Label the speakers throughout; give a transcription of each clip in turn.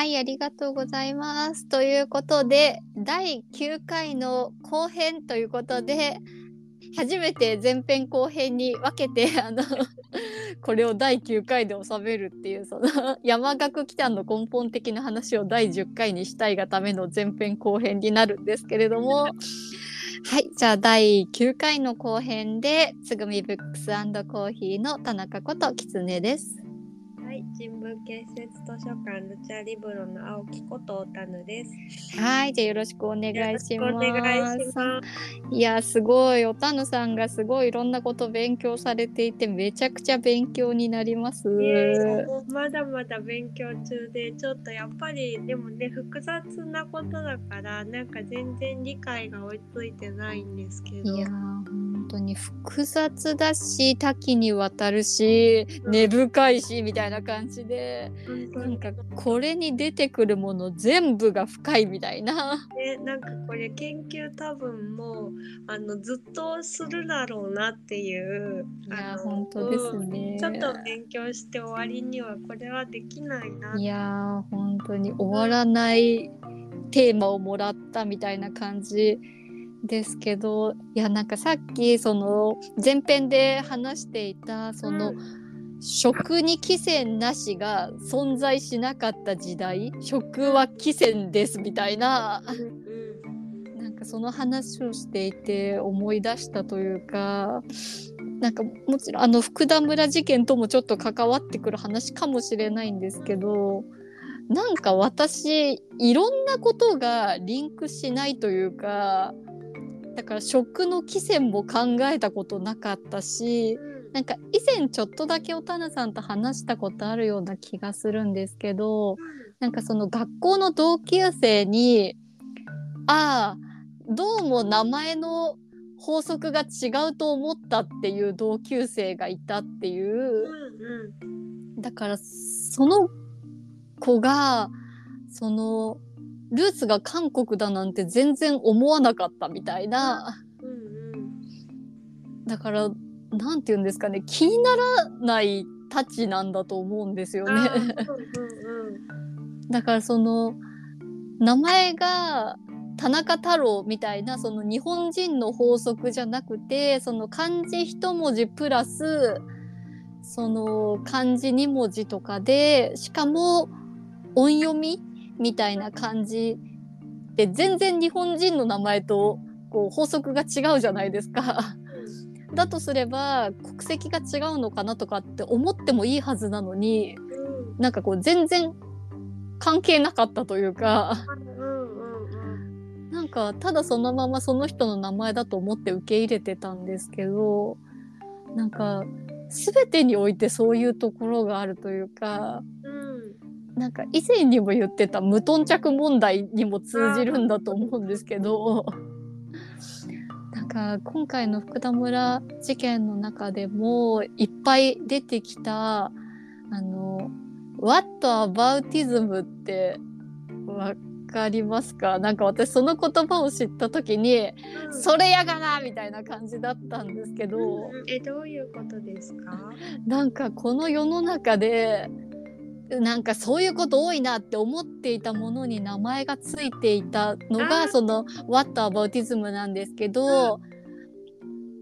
Speaker 1: はい、ありがとうございます。ということで、第9回の後編ということで、初めて前編後編に分けて、あの、これを第9回で収めるっていう、その、山岳祈祷の根本的な話を第10回にしたいがための前編後編になるんですけれども、はい、じゃあ第9回の後編で、つぐみブックスコーヒーの田中こときつねです。
Speaker 2: はい、新聞建設図書館ルチャリブロの青木ことおたぬです。
Speaker 1: はい、じゃあよろしくお願いします。
Speaker 2: お願いします。
Speaker 1: いや、すごい、おたぬさんがすごいいろんなこと勉強されていて、めちゃくちゃ勉強になります。
Speaker 2: まだまだ勉強中で、ちょっとやっぱりでもね、複雑なことだから、なんか全然理解が追いついてないんですけど。
Speaker 1: いやー、本当に複雑だし、多岐にわたるし、根深いし、みたいな感じで、
Speaker 2: 本当に
Speaker 1: なんかこれに出てくるもの全部が深いみたいな。
Speaker 2: ね、なんかこれ研究多分もうあのずっとするだろうなっていう。
Speaker 1: いや本当ですね。
Speaker 2: ちょっと勉強して終わりにはこれはできないな。
Speaker 1: いやー本当に終わらないテーマをもらったみたいな感じですけどいやなんかさっきその前編で話していたその、
Speaker 2: うん
Speaker 1: 食に寄せなしが存在しなかった時代食は寄せですみたいな。なんかその話をしていて思い出したというかなんかもちろんあの福田村事件ともちょっと関わってくる話かもしれないんですけどなんか私いろんなことがリンクしないというかだから食の起線も考えたことなかったしなんか以前ちょっとだけおたなさんと話したことあるような気がするんですけどなんかその学校の同級生にああどうも名前の法則が違うと思ったっていう同級生がいたっていう。
Speaker 2: うんうん。
Speaker 1: だからその子がそのルーツが韓国だなんて全然思わなかったみたいな。
Speaker 2: うん。
Speaker 1: だからなんて言うんですかね気にならないたちなんだと思うんですよ
Speaker 2: うん。
Speaker 1: ね。
Speaker 2: うんうん
Speaker 1: だからその名前が田中太郎みたいなその日本人の法則じゃなくてその漢字一文字プラスその漢字二文字とかでしかも音読みみたいな感じで全然日本人の名前とこう法則が違うじゃないですか。だとすれば国籍が違うのかなとかって思ってもいいはずなのに
Speaker 2: うん。
Speaker 1: なんかこう全然関係なかったというか
Speaker 2: うんうんうん。
Speaker 1: なんかただそのままその人の名前だと思って受け入れてたんですけどなんか全てにおいてそういうところがあるというか
Speaker 2: うん。
Speaker 1: なんか以前にも言ってた無頓着問題にも通じるんだと思うんですけどか今回の福田村事件の中でもいっぱい出てきたあの「What aboutism」ってわかりますか？なんか私その言葉を知った時に「
Speaker 2: うん
Speaker 1: それやがな!」みたいな感じだったんですけど。
Speaker 2: うんえどういうことですか？
Speaker 1: なんかこの世の中でなんかそういうこと多いなって思っていたものに名前がついていたのがその「What aboutism」なんですけど、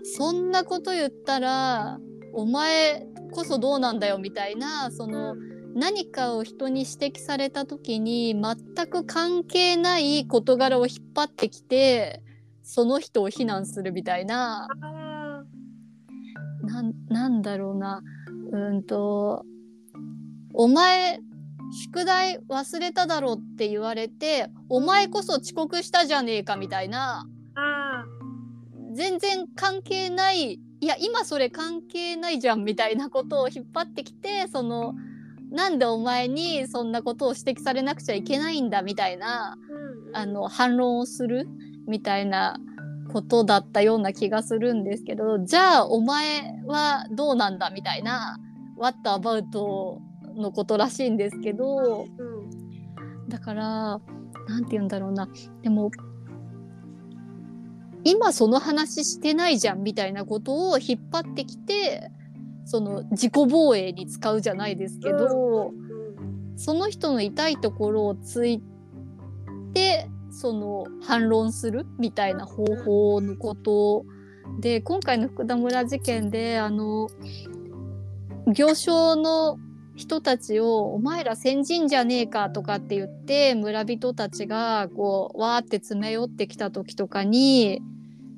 Speaker 1: そんなこと言ったらお前こそどうなんだよみたいなその何かを人に指摘された時に全く関係ない事柄を引っ張ってきてその人を非難するみたいな。
Speaker 2: あ
Speaker 1: なんなんだろうな。うんとお前宿題忘れただろって言われてお前こそ遅刻したじゃねえかみたいな。全然関係ないいや今それ関係ないじゃんみたいなことを引っ張ってきてそのなんでお前にそんなことを指摘されなくちゃいけないんだみたいな
Speaker 2: ーうんうん。
Speaker 1: あの反論をするみたいなことだったような気がするんですけどじゃあお前はどうなんだみたいな「What about」のことらしいんですけど
Speaker 2: うん
Speaker 1: だからなんて言うんだろうな。でも今その話してないじゃんみたいなことを引っ張ってきてその自己防衛に使うじゃないですけど、
Speaker 2: うん
Speaker 1: その人の痛いところをついてその反論するみたいな方法のことで今回の福田村事件であの行商の人たちを「お前ら先人じゃねえか」とかって言って村人たちがこうわーって詰め寄ってきた時とかに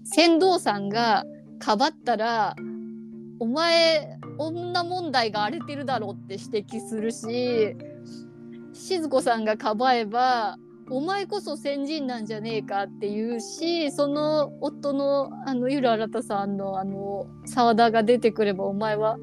Speaker 1: 船頭さんがかばったら「お前女問題が荒れてるだろ」って指摘するし静子さんがかばえば「お前こそ先人なんじゃねえか」って言うしその夫のあのゆる新さんのあの沢田が出てくれば「お前は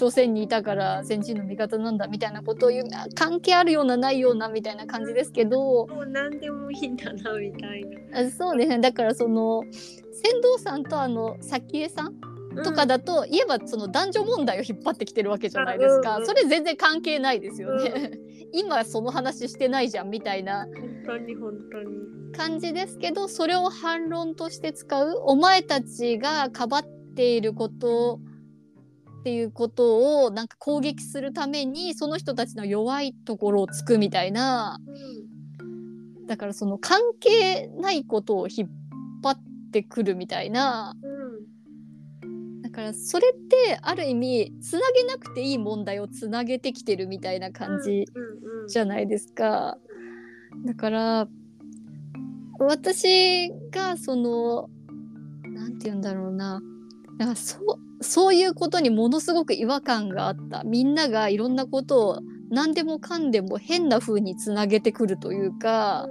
Speaker 1: 朝鮮にいたから先人の味方なんだ」みたいなことを言う関係あるようなないようなみたいな感じですけど
Speaker 2: もう何でもいいんだなみたいな。
Speaker 1: あそうですね。だからその船頭さんとあの早紀江さんとかだと、言えばその男女問題を引っ張ってきてるわけじゃないですか、
Speaker 2: うんうん
Speaker 1: それ全然関係ないですよね、
Speaker 2: う
Speaker 1: 今その話してないじゃんみたいな。
Speaker 2: 本当に本当に。
Speaker 1: 感じですけどそれを反論として使うお前たちがかばっていることっていうことをなんか攻撃するためにその人たちの弱いところをつくみたいな。
Speaker 2: うん。
Speaker 1: だからその関係ないことを引っ張ってくるみたいな。
Speaker 2: うん。
Speaker 1: だからそれってある意味つなげなくていい問題をつなげてきてるみたいな感じじゃないですか。だから私がそのなんて言うんだろうなだからそうそういうことにものすごく違和感があった。みんながいろんなことを何でもかんでも変な風につなげてくるというか。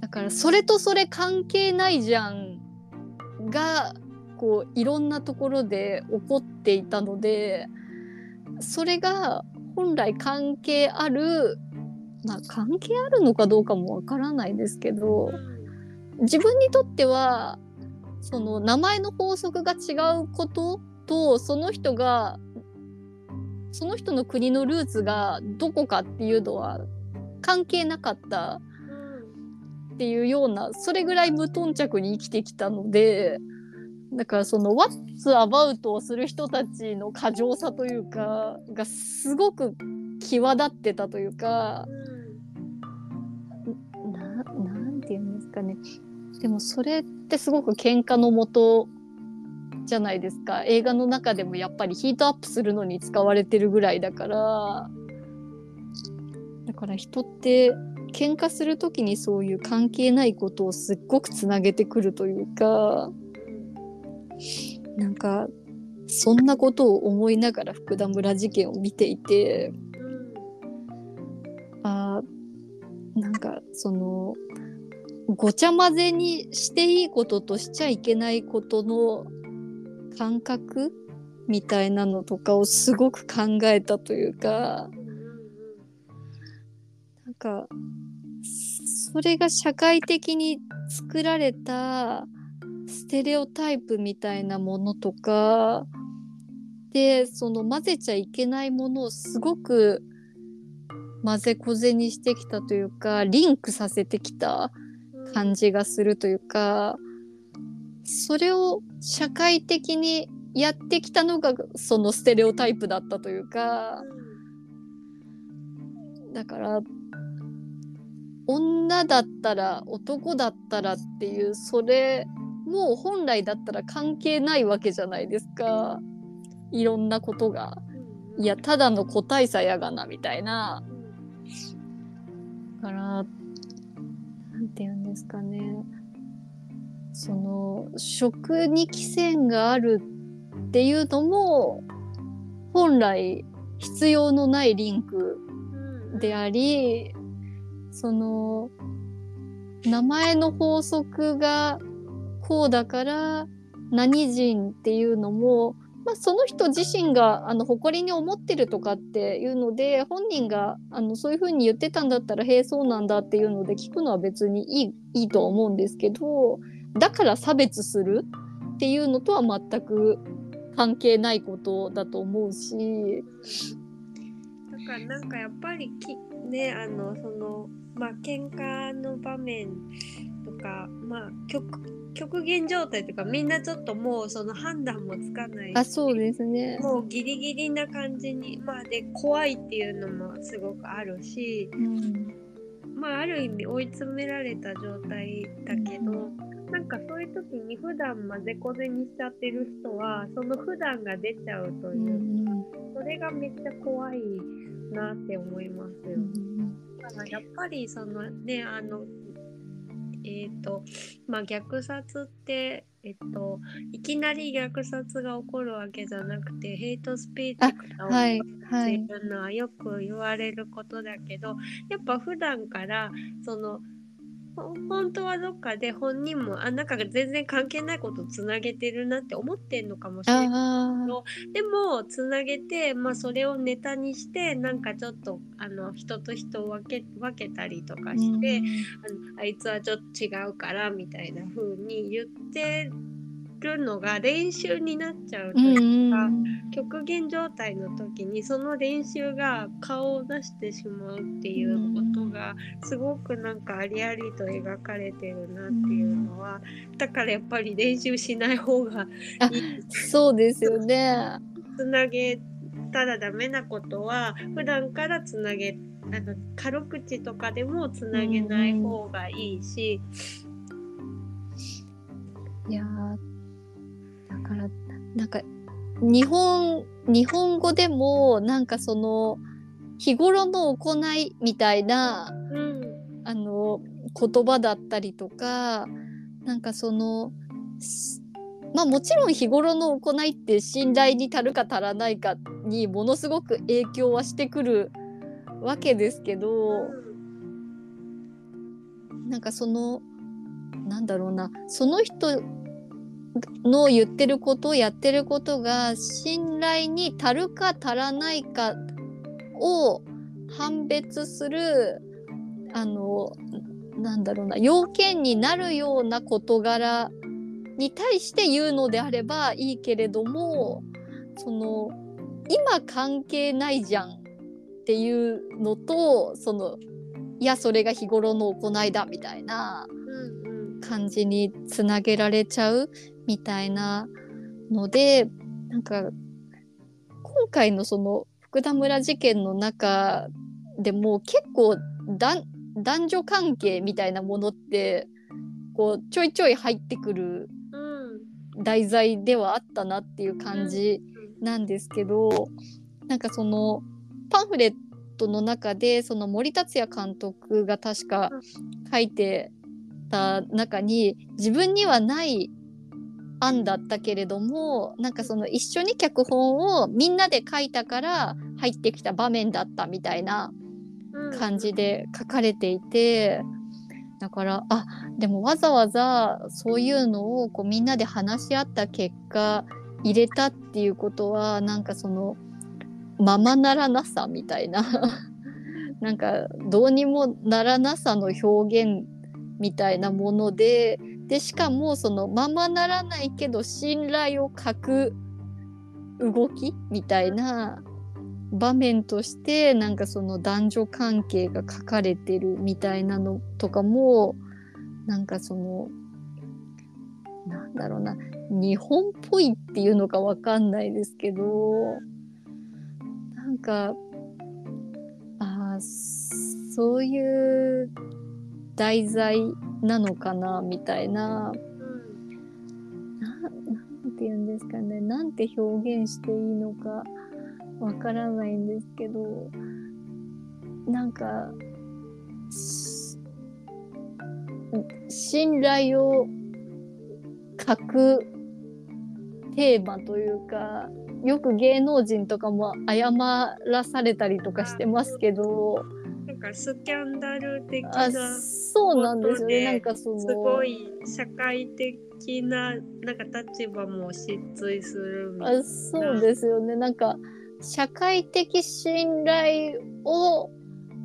Speaker 1: だからそれとそれ関係ないじゃんがこういろんなところで起こっていたのでそれが本来関係あるまあ関係あるのかどうかもわからないですけど自分にとってはその名前の法則が違うこととその人がその人の国のルーツがどこかっていうのは関係なかったっていうようなそれぐらい無頓着に生きてきたのでだからその「What's about」をする人たちの過剰さというかがすごく際立ってたというかななんて言うんですかねでもそれってすごく喧嘩のもとじゃないですか。映画の中でもやっぱりヒートアップするのに使われてるぐらいだから。だから人って喧嘩する時にそういう関係ないことをすっごくつなげてくるというか。なんかそんなことを思いながら福田村事件を見ていて。あーなんかそのごちゃ混ぜにしていいこととしちゃいけないことの感覚みたいなのとかをすごく考えたというかなんかそれが社会的に作られたステレオタイプみたいなものとかでその混ぜちゃいけないものをすごく混ぜこぜにしてきたというかリンクさせてきた感じがするというかそれを社会的にやってきたのがそのステレオタイプだったというかだから女だったら男だったらっていうそれもう本来だったら関係ないわけじゃないですかいろんなことが。いやただの個体差やがなみたいな。だからなんて言うんですかね。その食に寄せがあるっていうのも本来必要のないリンクでありその名前の法則がこうだから何人っていうのも、まあ、その人自身があの誇りに思ってるとかっていうので本人があのそういうふうに言ってたんだったらへえそうなんだっていうので聞くのは別にいいいいとは思うんですけどだから差別するっていうのとは全く関係ないことだと思うし。
Speaker 2: だからなんかやっぱりきねあのそのまあ喧嘩の場面とかまあ極極限状態とかみんなちょっともうその判断もつかない
Speaker 1: あそうですね。
Speaker 2: もうギリギリな感じにまあで怖いっていうのもすごくあるし
Speaker 1: うん
Speaker 2: まあある意味追い詰められた状態だけどなんかそういう時に普段まぜこぜにしちゃってる人はその普段が出ちゃうと
Speaker 1: う
Speaker 2: いう、
Speaker 1: ん
Speaker 2: それがめっちゃ怖いなって思いますよ。だからやっぱりそのねあのえっ、とまあ虐殺ってえっといきなり虐殺が起こるわけじゃなくてヘイトスピーチが
Speaker 1: はい
Speaker 2: 起こるって
Speaker 1: はい。
Speaker 2: いうのはよく言われることだけどやっぱ普段からそのほ本当はどっかで本人もあなんか全然関係ないことつなげてるなって思ってんのかもしれない。
Speaker 1: あ
Speaker 2: でもつなげて、まあ、それをネタにしてなんかちょっとあの人と人を分け分けたりとか
Speaker 1: あ。
Speaker 2: して、あのあいつはちょっと違うからみたいな風に言ってるのが練習になっちゃうと
Speaker 1: うん
Speaker 2: いうか、
Speaker 1: うん。
Speaker 2: 極限状態の時にその練習が顔を出してしまうっていうことがすごくなんかありありと描かれてるなっていうのはだからやっぱり練習しない方がいい。
Speaker 1: そうですよね。
Speaker 2: つなげたらダメなことは普段からつなげあの軽口とかでもつなげない方がいいし、
Speaker 1: いやーだからなんか日本日本語でもなんかその日頃の行いみたいな
Speaker 2: うん。
Speaker 1: あの言葉だったりとかなんかそのしまあもちろん日頃の行いって信頼に足るか足らないかにものすごく影響はしてくるわけですけど、なんかそのなんだろうなその人の言ってることやってることが信頼に足るか足らないかを判別するあのなんだろうな要件になるような事柄に対して言うのであればいいけれどもその今関係ないじゃんっていうのとそのいやそれが日頃の行いだみたいな感じにつなげられちゃうみたいなのでなんか今回のその福田村事件の中でも結構男女関係みたいなものってこうちょいちょい入ってくる題材ではあったなっていう感じなんですけど、なんかそのパンフレットの中でその森達也監督が確か書いてた中に自分にはない案だったけれどもなんかその一緒に脚本をみんなで書いたから入ってきた場面だったみたいな感じで書かれていてだからあでもわざわざそういうのをこうみんなで話し合った結果入れたっていうことはなんかそのままならなさみたいななんかどうにもならなさの表現みたいなものででしかもそのままならないけど信頼を欠く動きみたいな場面としてなんかその男女関係が書かれてるみたいなのとかもなんかそのなんだろうな日本っぽいっていうのかわかんないですけどなんかあーそういう題材なのかなみたいな。
Speaker 2: うん。
Speaker 1: ななんて言うんですかね。なんて表現していいのかわからないんですけどなんかし信頼を欠くテーマというかよく芸能人とかも謝らされたりとかしてますけど
Speaker 2: かスキャンダル的
Speaker 1: あ
Speaker 2: な
Speaker 1: そうなんですよね。なんかその
Speaker 2: すごい社会的ななんか立場も失墜するみたいな。
Speaker 1: あそうですよね。なんか社会的信頼を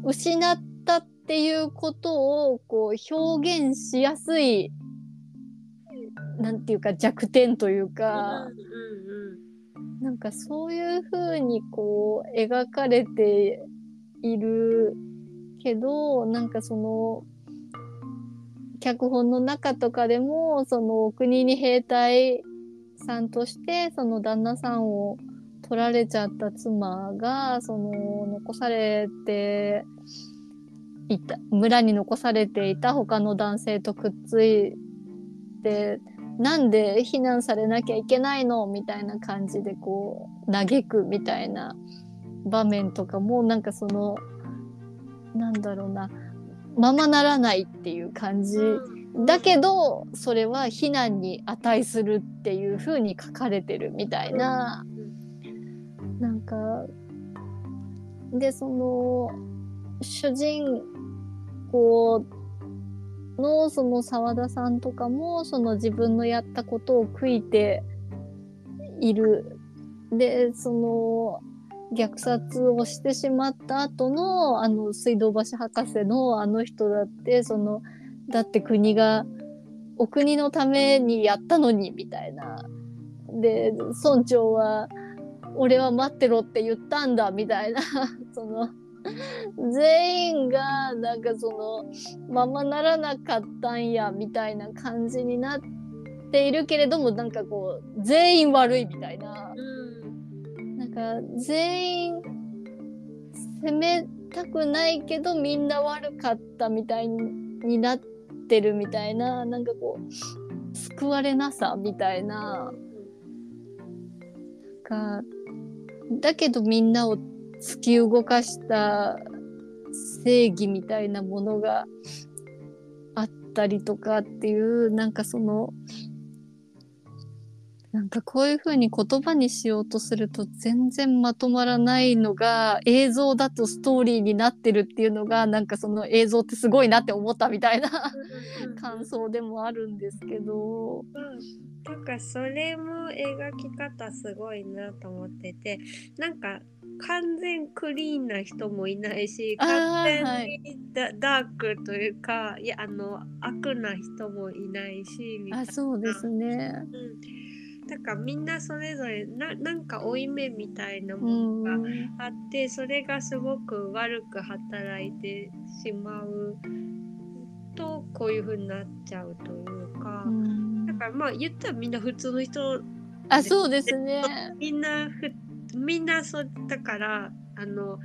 Speaker 1: 失ったっていうことをこう表現しやすいなんていうか弱点というか、
Speaker 2: うんうん。
Speaker 1: なんかそういう風にこう描かれているけどなんかその脚本の中とかでもその国に兵隊さんとしてその旦那さんを取られちゃった妻がその残されていた村に残されていた他の男性とくっついてなんで避難されなきゃいけないの？みたいな感じでこう嘆くみたいな場面とかもなんかそのなんだろうな。ままならないっていう感じ。だけどそれは避難に値するっていう風に書かれてるみたいな。なんかでその主人公のその澤田さんとかもその自分のやったことを悔いている。でその虐殺をしてしまった後のあの水道橋博士のあの人だってそのだって国がお国のためにやったのにみたいな。で村長は「俺は待ってろって言ったんだ」みたいな その全員がなんかそのままならなかったんやみたいな感じになっているけれどもなんかこう全員悪いみたいな。か全員責めたくないけどみんな悪かったみたいになってるみたいななんかこう救われなさみたいな。なんかだけどみんなを突き動かした正義みたいなものがあったりとかっていうなんかそのなんかこういうふうに言葉にしようとすると全然まとまらないのが映像だとストーリーになってるっていうのがなんかその映像ってすごいなって思ったみたいな感想でもあるんですけど。
Speaker 2: うん。なんかそれも描き方すごいなと思っててなんか完全クリーンな人もいないし完全にダはい、ダークというかいやあの悪な人もいないし
Speaker 1: みたいな。あそうですね、
Speaker 2: うんだからみんなそれぞれななんか負い目みたいなものがあって、それがすごく悪く働いてしまうとこういう風になっちゃうというか、だからまあ言ったらみんな普通の人
Speaker 1: あそうですね。
Speaker 2: みんなふみんなそうだからあの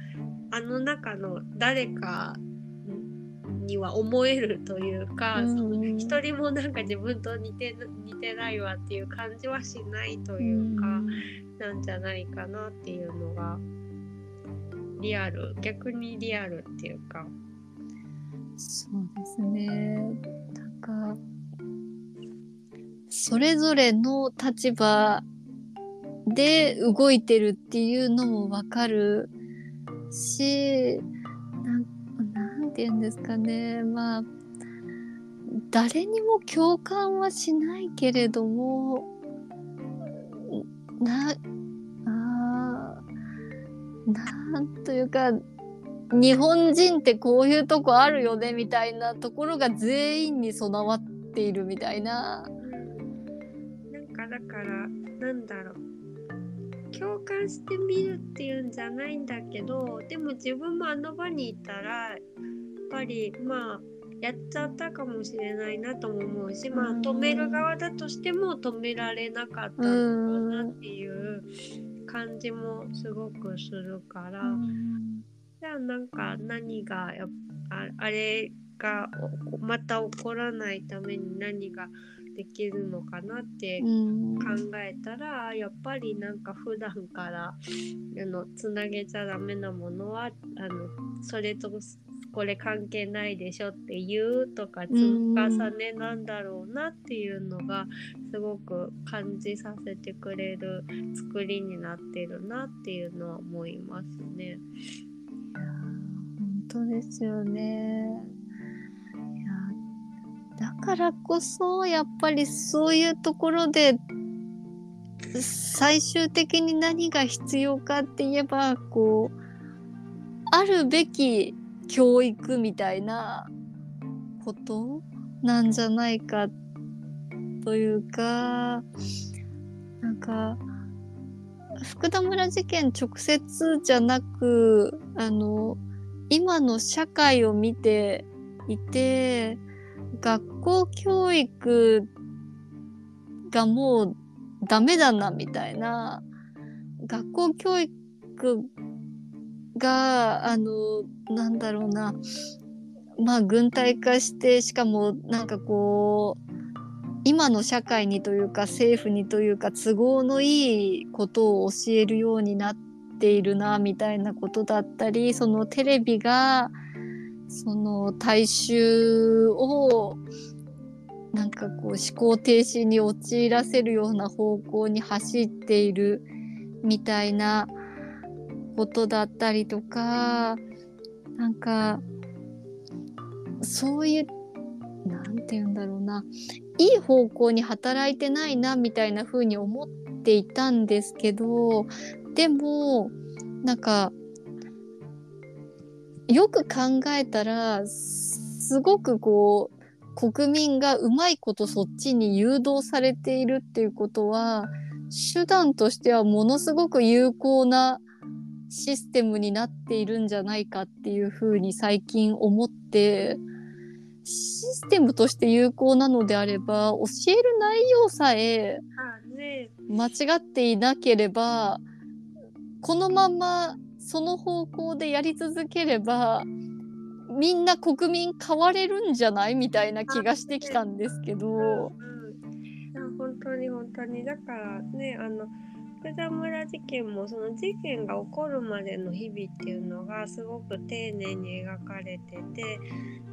Speaker 2: あの中の誰かには思えるというか、うん、一人もなんか自分と似て似てないわっていう感じはしないというか、うん、なんじゃないかなっていうのがリアル逆にリアルっていうか。
Speaker 1: そうですね。なんかそれぞれの立場で動いてるっていうのもわかるして言うんですかねまあ誰にも共感はしないけれどもなあなんというか日本人ってこういうとこあるよねみたいなところが全員に備わっているみたいな。
Speaker 2: なんかだからなんだろう共感してみるっていうんじゃないんだけどでも自分もあの場にいたらぱりまあやっちゃったかもしれないなとも思うし、まあ止める側だとしても止められなかったのかなっていう感じもすごくするから、じゃあなんか何がやああれがまた起こらないために何ができるのかなって考えたら、うん、やっぱりなんか普段からあのつなげちゃダメなものはあのそれとこれ関係ないでしょって言うとか積み重ねなんだろうなっていうのがすごく感じさせてくれる作りになってるなっていうのは思いますね。
Speaker 1: 本当ですよね。だからこそやっぱりそういうところで最終的に何が必要かって言えばこうあるべき教育みたいなことなんじゃないかというかなんか福田村事件直接じゃなくあの今の社会を見ていて学校教育がもうダメだなみたいな学校教育があのなんだろうな。まあ軍隊化してしかもなんかこう今の社会にというか政府にというか都合のいいことを教えるようになっているなみたいなことだったりそのテレビがその大衆をなんかこう思考停止に陥らせるような方向に走っているみたいなことだったりとかなんかそういうなんて言うんだろうな。いい方向に働いてないなみたいな風に思っていたんですけどでもなんかよく考えたらすごくこう国民がうまいことそっちに誘導されているっていうことは手段としてはものすごく有効なシステムになっているんじゃないかっていうふうに最近思ってシステムとして有効なのであれば教える内容さえ間違っていなければこのままその方向でやり続ければみんな国民変われるんじゃないみたいな気がしてきたんですけど。
Speaker 2: 本当に本当にだからねあの福田村事件もその事件が起こるまでの日々っていうのがすごく丁寧に描かれてて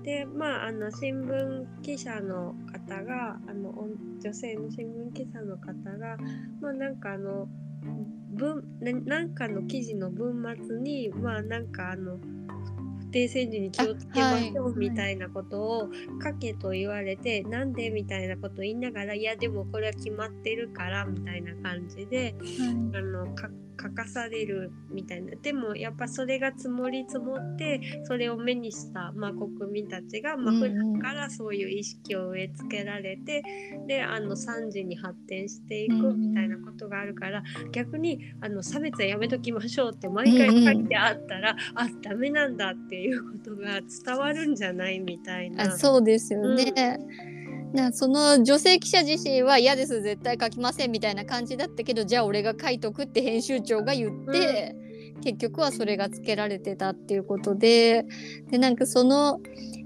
Speaker 2: でまああの新聞記者の方があの女性の新聞記者の方がまあなんかあの文なんかの記事の文末にまあなんかあの定戦時に気をつけましょうみたいなことを書けと言われて、はい、なんでみたいなこと言いながらいやでもこれは決まってるからみたいな感じで、はい、あの書かされるみたいな。でもやっぱそれが積もり積もってそれを目にした、まあ、国民たちが、まあ、普段からそういう意識を植え付けられて、うんうん、であの惨事に発展していくみたいなことがあるから、うん、逆にあの差別はやめときましょうって毎回書いてあったら、うんうん、あダメなんだっていうことが伝わるんじゃないみたいな。
Speaker 1: あそうですよね、うんなその女性記者自身は嫌です絶対書きませんみたいな感じだったけどじゃあ俺が書いとくって編集長が言って、うん、結局はそれがつけられてたっていうことででなんかその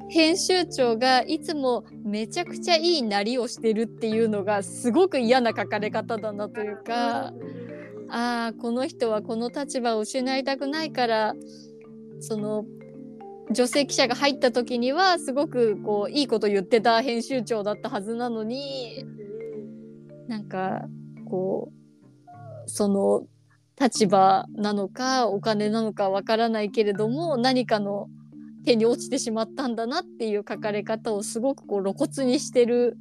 Speaker 1: 編集長がいつもめちゃくちゃいいなりをしてるっていうのがすごく嫌な書かれ方だなというか、ああこの人はこの立場を失いたくないからその女性記者が入った時にはすごくこういいこと言ってた編集長だったはずなのになんかこうその立場なのかお金なのかわからないけれども何かの手に落ちてしまったんだなっていう書かれ方をすごくこう露骨にしてる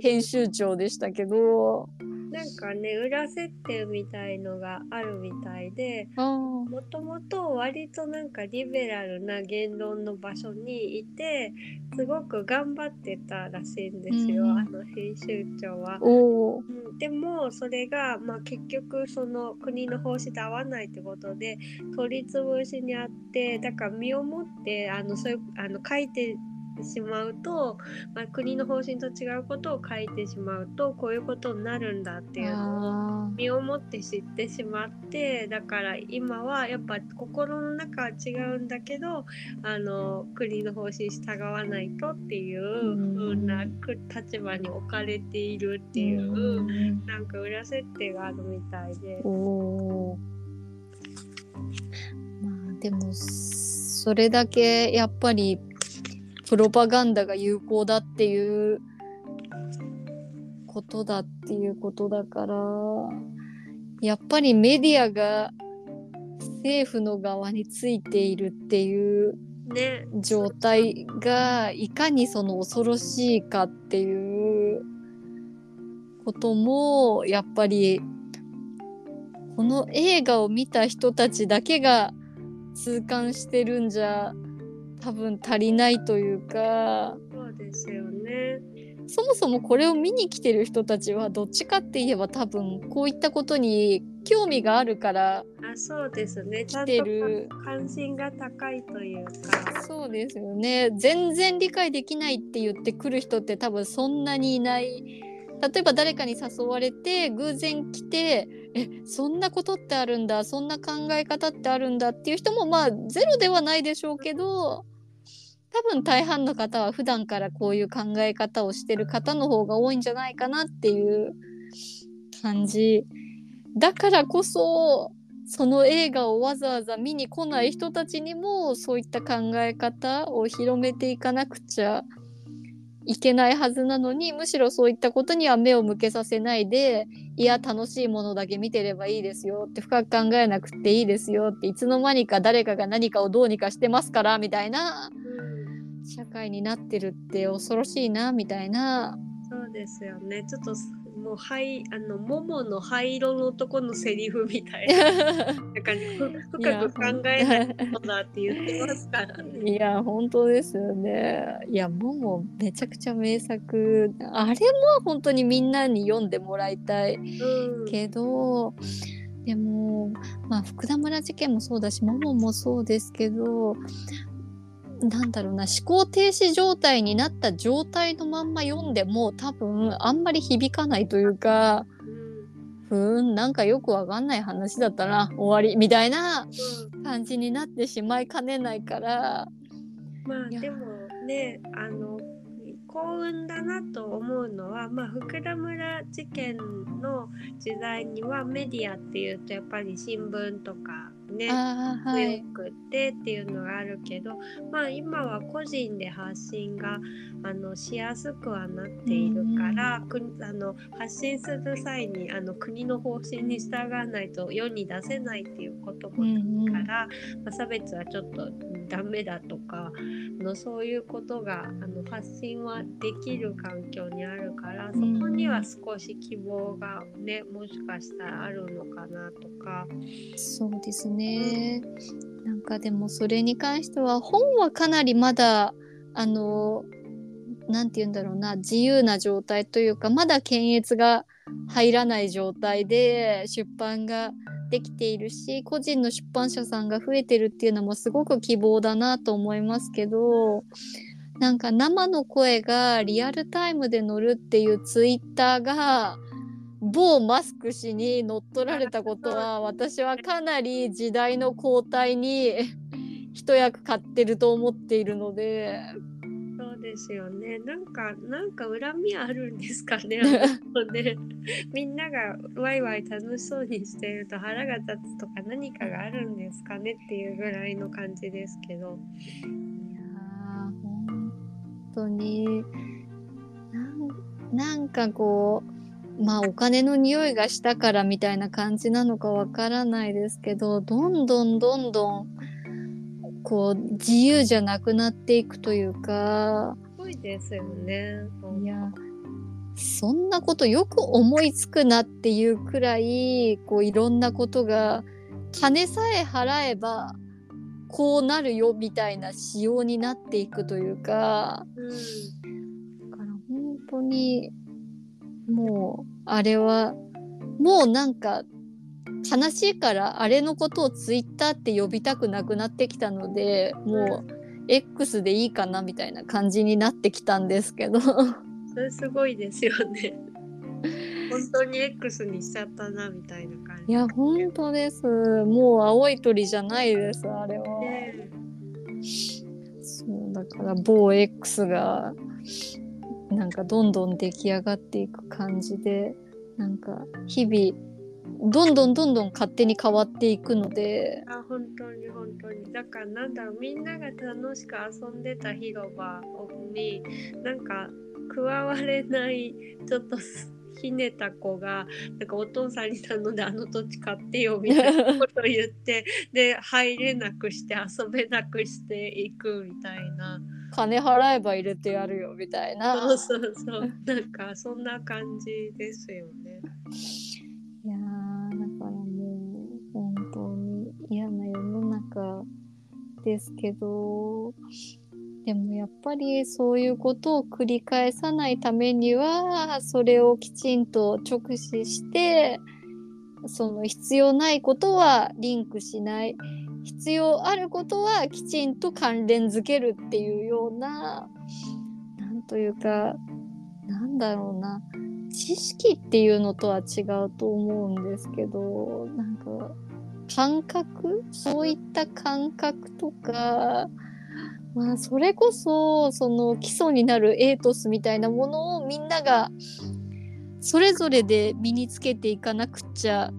Speaker 1: 編集長でしたけど。
Speaker 2: なんかね裏設定みたいのがあるみたいでもともと割となんかリベラルな言論の場所にいてすごく頑張ってたらしいんですよ、うん、あの編集長は。うん、でもそれが、まあ、結局その国の方針と合わないってことで取り潰しにあってだから身をもってあのそういうあの書いててしまうと、まあ、国の方針と違うことを書いてしまうとこういうことになるんだっていうのを身をもって知ってしまってだから今はやっぱ心の中は違うんだけどあの国の方針従わないとっていう風な立場に置かれているっていうなんか裏設定があるみたいで。
Speaker 1: まあでもそれだけやっぱりプロパガンダが有効だっていうことだっていうことだからやっぱりメディアが政府の側についているっていう状態がいかにその恐ろしいかっていうこともやっぱりこの映画を見た人たちだけが痛感してるんじゃ多分足りないというか。
Speaker 2: そうですよね。
Speaker 1: そもそもこれを見に来てる人たちはどっちかって言えば多分こういったことに興味があるから
Speaker 2: あそうですね。
Speaker 1: 来てる。
Speaker 2: 関心が高いというか。
Speaker 1: そうですよね。全然理解できないって言ってくる人って多分そんなにいない。例えば誰かに誘われて偶然来てえそんなことってあるんだそんな考え方ってあるんだっていう人もまあゼロではないでしょうけど多分大半の方は普段からこういう考え方をしてる方の方が多いんじゃないかなっていう感じ。だからこそその映画をわざわざ見に来ない人たちにもそういった考え方を広めていかなくちゃいけないはずなのにむしろそういったことには目を向けさせないでいや楽しいものだけ見てればいいですよって深く考えなくていいですよっていつの間にか誰かが何かをどうにかしてますからみたいな
Speaker 2: うん。
Speaker 1: 社会になってるって恐ろしいなみたいな。
Speaker 2: そうですよね。ちょっともう灰あの桃の灰色の男のセリフみたいな。なんかふ深く考えないことだって言ってますからね。
Speaker 1: いや 本当ですよね。いやももめちゃくちゃ名作。あれも本当にみんなに読んでもらいたい。
Speaker 2: うん。
Speaker 1: けどでもまあ福田村事件もそうだしもももそうですけどなんだろうな思考停止状態になった状態のまんま読んでも多分あんまり響かないというか
Speaker 2: うん
Speaker 1: ふーんなんかよくわかんない話だったな終わりみたいな
Speaker 2: うん。
Speaker 1: 感じになってしまいかねないから。
Speaker 2: まあでもねあの幸運だなと思うのは、まあ、福田村事件の時代にはメディアっていうとやっぱり新聞とかね強くってっていうのがあるけど、まあ今は個人で発信があのしやすくはなっているから、くあの発信する際にあの国の方針に従わないと世に出せないっていうことも
Speaker 1: うんうん
Speaker 2: から、まあ、差別はちょっとダメだとかのそういうことがあの発信はできる環境にあるからそこには少し希望がねもしかしたらあるのかなとか。
Speaker 1: そうですね。なんかでもそれに関しては本はかなりまだあのなんて言うんだろうな自由な状態というかまだ検閲が入らない状態で出版ができているし個人の出版社さんが増えてるっていうのもすごく希望だなと思いますけどなんか生の声がリアルタイムで乗るっていうツイッターが某マスク氏に乗っ取られたことは私はかなり時代の交代に 一役買ってると思っているので
Speaker 2: そうですよね。なんか、なんか恨みあるんですかね。ね みんながワイワイ楽しそうにしていると腹が立つとか何かがあるんですかねっていうぐらいの感じですけど。
Speaker 1: いやー本当になんなんかこうまあお金の匂いがしたからみたいな感じなのかわからないですけどどんどんどんどんこう自由じゃなくなっていくというか
Speaker 2: すごいですよね。
Speaker 1: いやそんなことよく思いつくなっていうくらいこういろんなことが金さえ払えばこうなるよみたいな仕様になっていくというか
Speaker 2: うん。
Speaker 1: だから本当にもうあれはもうなんか悲しいからあれのことをツイッターって呼びたくなくなってきたのでもう X でいいかなみたいな感じになってきたんですけど
Speaker 2: それすごいですよね。本当に X にしちゃったなみたいな感じ。
Speaker 1: いや本当ですもう青い鳥じゃないですあれは。
Speaker 2: ね
Speaker 1: そうだから某 X がなんかどんどん出来上がっていく感じでなんか日々どんどんどんどん勝手に変わっていくので
Speaker 2: あ本当に本当に。だからなんだろうみんなが楽しく遊んでた広場になんか加われないちょっとひねた子がなんかお父さんに頼んであの土地買ってよみたいなことを言ってで入れなくして遊べなくしていくみたいな。
Speaker 1: 金払えば入れてやるよみたいな。
Speaker 2: そうそうそうなんかそんな感じですよね。
Speaker 1: いやーだからもう本当に嫌な世の中ですけどでもやっぱりそういうことを繰り返さないためにはそれをきちんと直視してその必要ないことはリンクしない必要あることはきちんと関連づけるっていうようななんというかなんだろうな。知識っていうのとは違うと思うんですけどなんか感覚？そういった感覚とかまあそれこそその基礎になるエイトスみたいなものをみんながそれぞれで身につけていかなくちゃ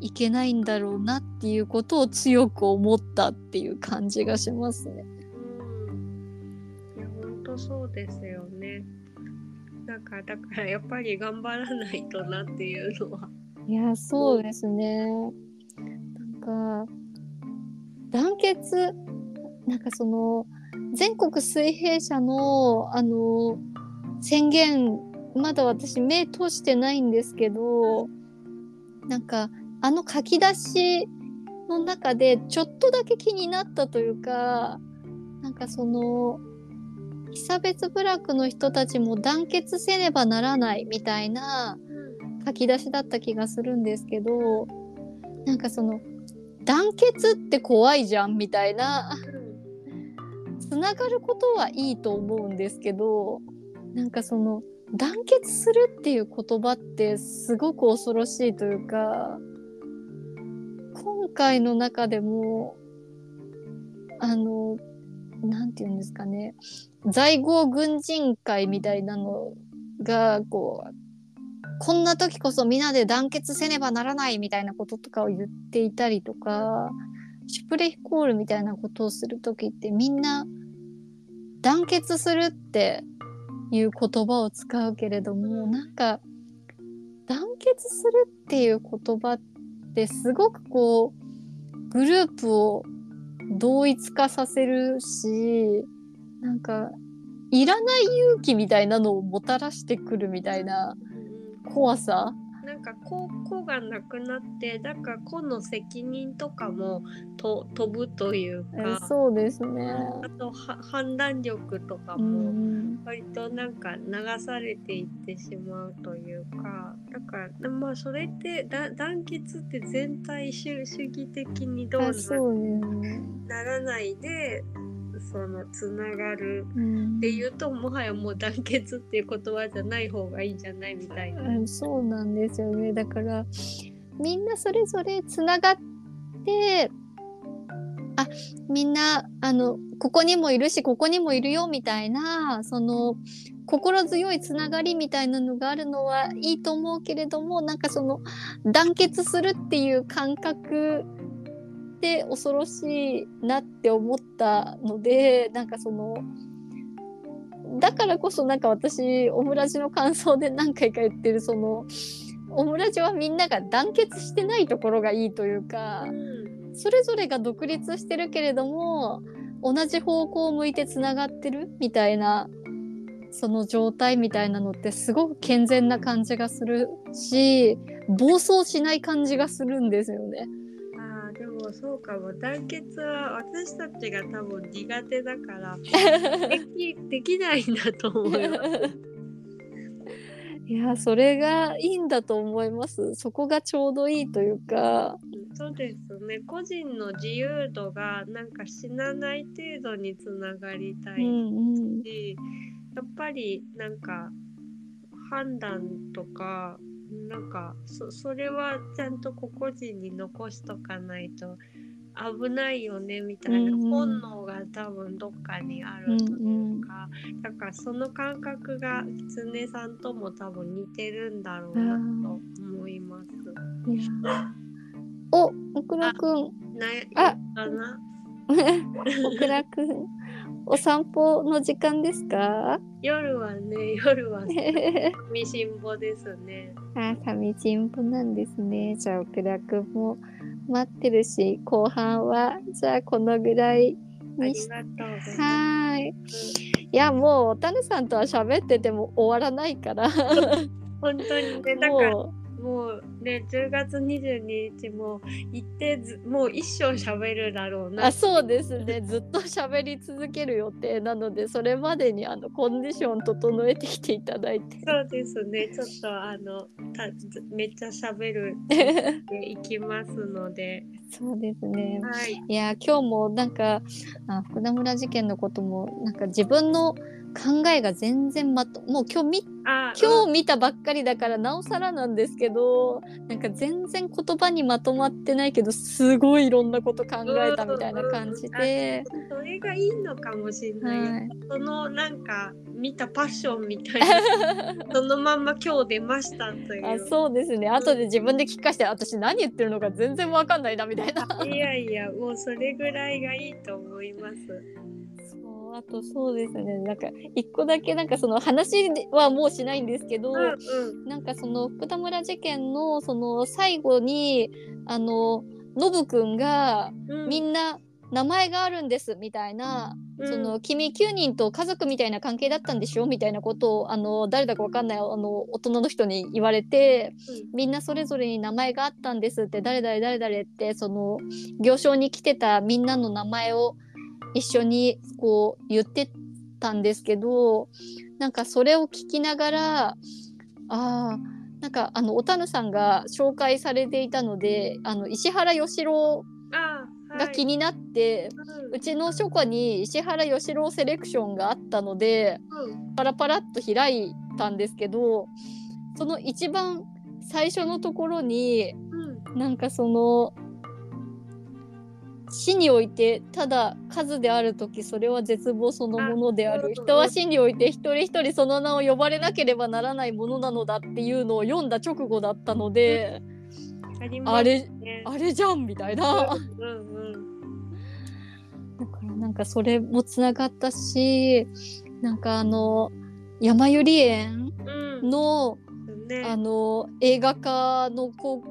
Speaker 1: いけないんだろうなっていうことを強く思ったっていう感じがしますね。
Speaker 2: 本当そうですよね。なんかだからやっぱり頑張らないとなっていうのは。
Speaker 1: いやそうですね。なんか団結なんかその全国水平社のあの宣言まだ私目通してないんですけどなんかあの書き出しの中でちょっとだけ気になったというかなんかその被差別部落の人たちも団結せねばならないみたいな書き出しだった気がするんですけどなんかその団結って怖いじゃんみたいなつながることはいいと思うんですけどなんかその団結するっていう言葉ってすごく恐ろしいというか今回の中でもあの何て言うんですかね。在郷軍人会みたいなのがこうこんな時こそみんなで団結せねばならないみたいなこととかを言っていたりとかシュプレヒコールみたいなことをする時ってみんな団結するっていう言葉を使うけれどもなんか団結するっていう言葉ってすごくこうグループを同一化させるしなんかいらない勇気みたいなのをもたらしてくるみたいな怖さ
Speaker 2: なんかこうがなくなってだから個の責任とかもと飛ぶというか
Speaker 1: そうですね。
Speaker 2: あと判断力とかも割となんか流されていってしまうというかだからまあそれってだ団結って全体主義的にどうな,、ならないでそのつながるっていうと、うん、もはやもう団結っていう言葉じゃない方がいいんじゃないみたいな、
Speaker 1: うん、そうなんですよね。だからみんなそれぞれつながってあみんなあのここにもいるしここにもいるよみたいなその心強いつながりみたいなのがあるのはいいと思うけれどもなんかその団結するっていう感覚って恐ろしいなって思ったのでなんかそのだからこそなんか私オムラジの感想で何回か言ってるそのオムラジはみんなが団結してないところがいいというかそれぞれが独立してるけれども同じ方向を向いてつながってるみたいなその状態みたいなのってすごく健全な感じがするし暴走しない感じがするんですよね。
Speaker 2: もそうかも団結は私たちが多分苦手だから できできないんだと思います。
Speaker 1: いやそれがいいんだと思います。そこがちょうどいいというか。
Speaker 2: そうですね。個人の自由度がなんか死なない程度につながりたいし、うんうん、やっぱりなんか判断とかなんかそそれはちゃんと個々人に残しとかないと危ないよねみたいな本能が多分どっかにあるというか、うんうん、だからその感覚が狐さんとも多分似てるんだろうなと思います。
Speaker 1: お、オクラくん。
Speaker 2: あ、かな？
Speaker 1: オクラくん。お散歩の時間ですか？
Speaker 2: 夜はね、夜は 寂しんぼですね。
Speaker 1: あ、寂しんぼなんですね。じゃあ、オクラくんも待ってるし、後半は、じゃあこのぐらいにしはい。いや、もう、タヌさんとは喋ってても終わらないから
Speaker 2: 本当にね、だから、もうね10月22日も行ってずもう一生喋るだろうな。
Speaker 1: あそうですね。ずっと喋り続ける予定なのでそれまでにあのコンディション整えてきていただいて。
Speaker 2: そうですね。ちょっとあのたずめっちゃ喋るでいきますので。
Speaker 1: そうですね。
Speaker 2: はい。
Speaker 1: いや今日もなんかあ福田村事件のこともなんか自分の考えが全然まともう今日み
Speaker 2: あ
Speaker 1: 今日見たばっかりだからなおさらなんですけどなんか全然言葉にまとまってないけどすごいいろんなこと考えたみたいな感じで、
Speaker 2: うん。それがいいのかもしれない。よ、
Speaker 1: はい、
Speaker 2: そのなんか見たパッションみたいな。そのまんま今日出ましたという。
Speaker 1: あそうですね。後で自分で聞かして私何言ってるのか全然わかんないなみたいな。
Speaker 2: いやいやもうそれぐらいがいいと思います
Speaker 1: あとそうですね。なんか一個だけなんかその話はもうしないんですけど、
Speaker 2: うんうん。
Speaker 1: なんかその福田村事件のその最後にあのノブくんが
Speaker 2: うん。
Speaker 1: みんな名前があるんですみたいな、
Speaker 2: うん。
Speaker 1: その君9人と家族みたいな関係だったんでしょみたいなことをあの誰だかわかんないあの大人の人に言われてみんなそれぞれに名前があったんですって誰々誰々ってその行商に来てたみんなの名前を一緒にこう言ってたんですけどなんかそれを聞きながらあーなんかあのおたぬさんが紹介されていたのであの石原義郎が気になって、
Speaker 2: うん。
Speaker 1: うちの書庫に石原義郎セレクションがあったので
Speaker 2: うん。
Speaker 1: パラパラっと開いたんですけどその一番最初のところに
Speaker 2: うん。
Speaker 1: なんかその死においてただ数である時それは絶望そのものである。人は死において一人一人その名を呼ばれなければならないものなのだっていうのを読んだ直後だったので
Speaker 2: あ
Speaker 1: れ
Speaker 2: ね。
Speaker 1: あれじゃんみたいな。
Speaker 2: うんうん
Speaker 1: だからなんかそれもつながったしなんかあの山百合園
Speaker 2: うん。
Speaker 1: の
Speaker 2: ね。
Speaker 1: あの映画化の広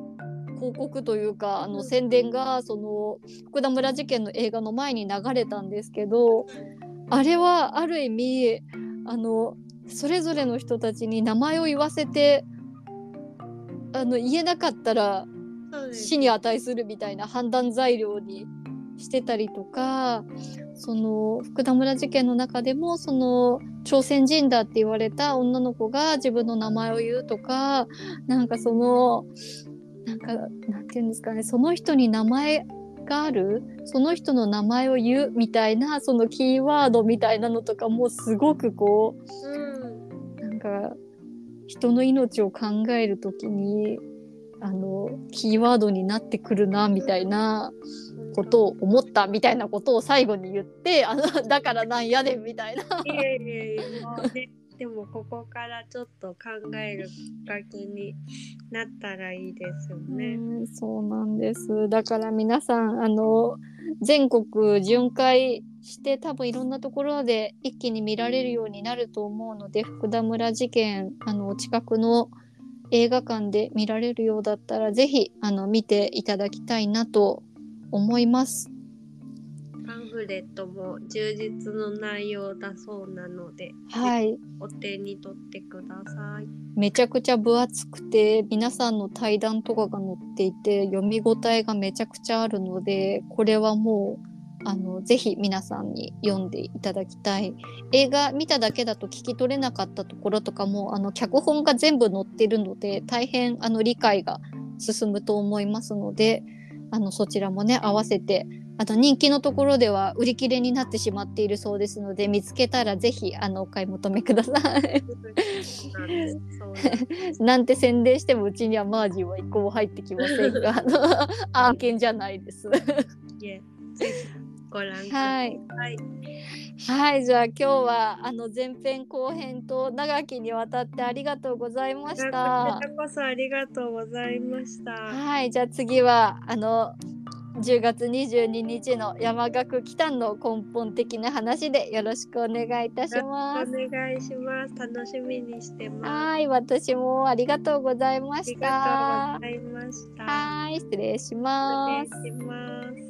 Speaker 1: 広告というかあの宣伝がその福田村事件の映画の前に流れたんですけどあれはある意味あのそれぞれの人たちに名前を言わせてあの言えなかったら死に値するみたいな判断材料にしてたりとかその福田村事件の中でもその朝鮮人だって言われた女の子が自分の名前を言うとかなんかそのなんかなんていうんですかねその人に名前があるその人の名前を言うみたいなそのキーワードみたいなのとかもすごくこ
Speaker 2: う
Speaker 1: うんなんか人の命を考えるときにあのキーワードになってくるなみたいなことを思ったみたいなことを最後に言ってあのだからなんやねんみたいな。
Speaker 2: いやいやいやでもここからちょっと考えるきっかけになったらいいですよね。
Speaker 1: うんそうなんですだから皆さんあの全国巡回して多分いろんなところで一気に見られるようになると思うので福田村事件あの近くの映画館で見られるようだったらぜひあの見ていただきたいなと思います。
Speaker 2: パンフレットも充実の内容だそうなので、
Speaker 1: はい
Speaker 2: お手に取ってください。
Speaker 1: めちゃくちゃ分厚くて皆さんの対談とかが載っていて読み応えがめちゃくちゃあるのでこれはもうあのぜひ皆さんに読んでいただきたい映画見ただけだと聞き取れなかったところとかもあの脚本が全部載ってるので大変あの理解が進むと思いますのであのそちらもね合わせてあと人気のところでは売り切れになってしまっているそうですので見つけたらぜひあのお買い求めください。
Speaker 2: なん
Speaker 1: て宣伝してもうちにはマージンは一個も入ってきませんが案件じゃないです。
Speaker 2: ご覧くださ。
Speaker 1: はいい。はい、じゃあ今日はあの前編後編と長きにわたってありがとうございまし
Speaker 2: こち
Speaker 1: た
Speaker 2: ら。こそありがとうございました。
Speaker 1: はい、じゃあ次はあの10月22日の山岳北の根本的な話でよろしくお願いいたします。
Speaker 2: お願いします。楽しみにしてます。
Speaker 1: はい、私もありがとうございま
Speaker 2: あり
Speaker 1: した
Speaker 2: がとうご。ざいました。
Speaker 1: はい、失礼します。
Speaker 2: 失礼します。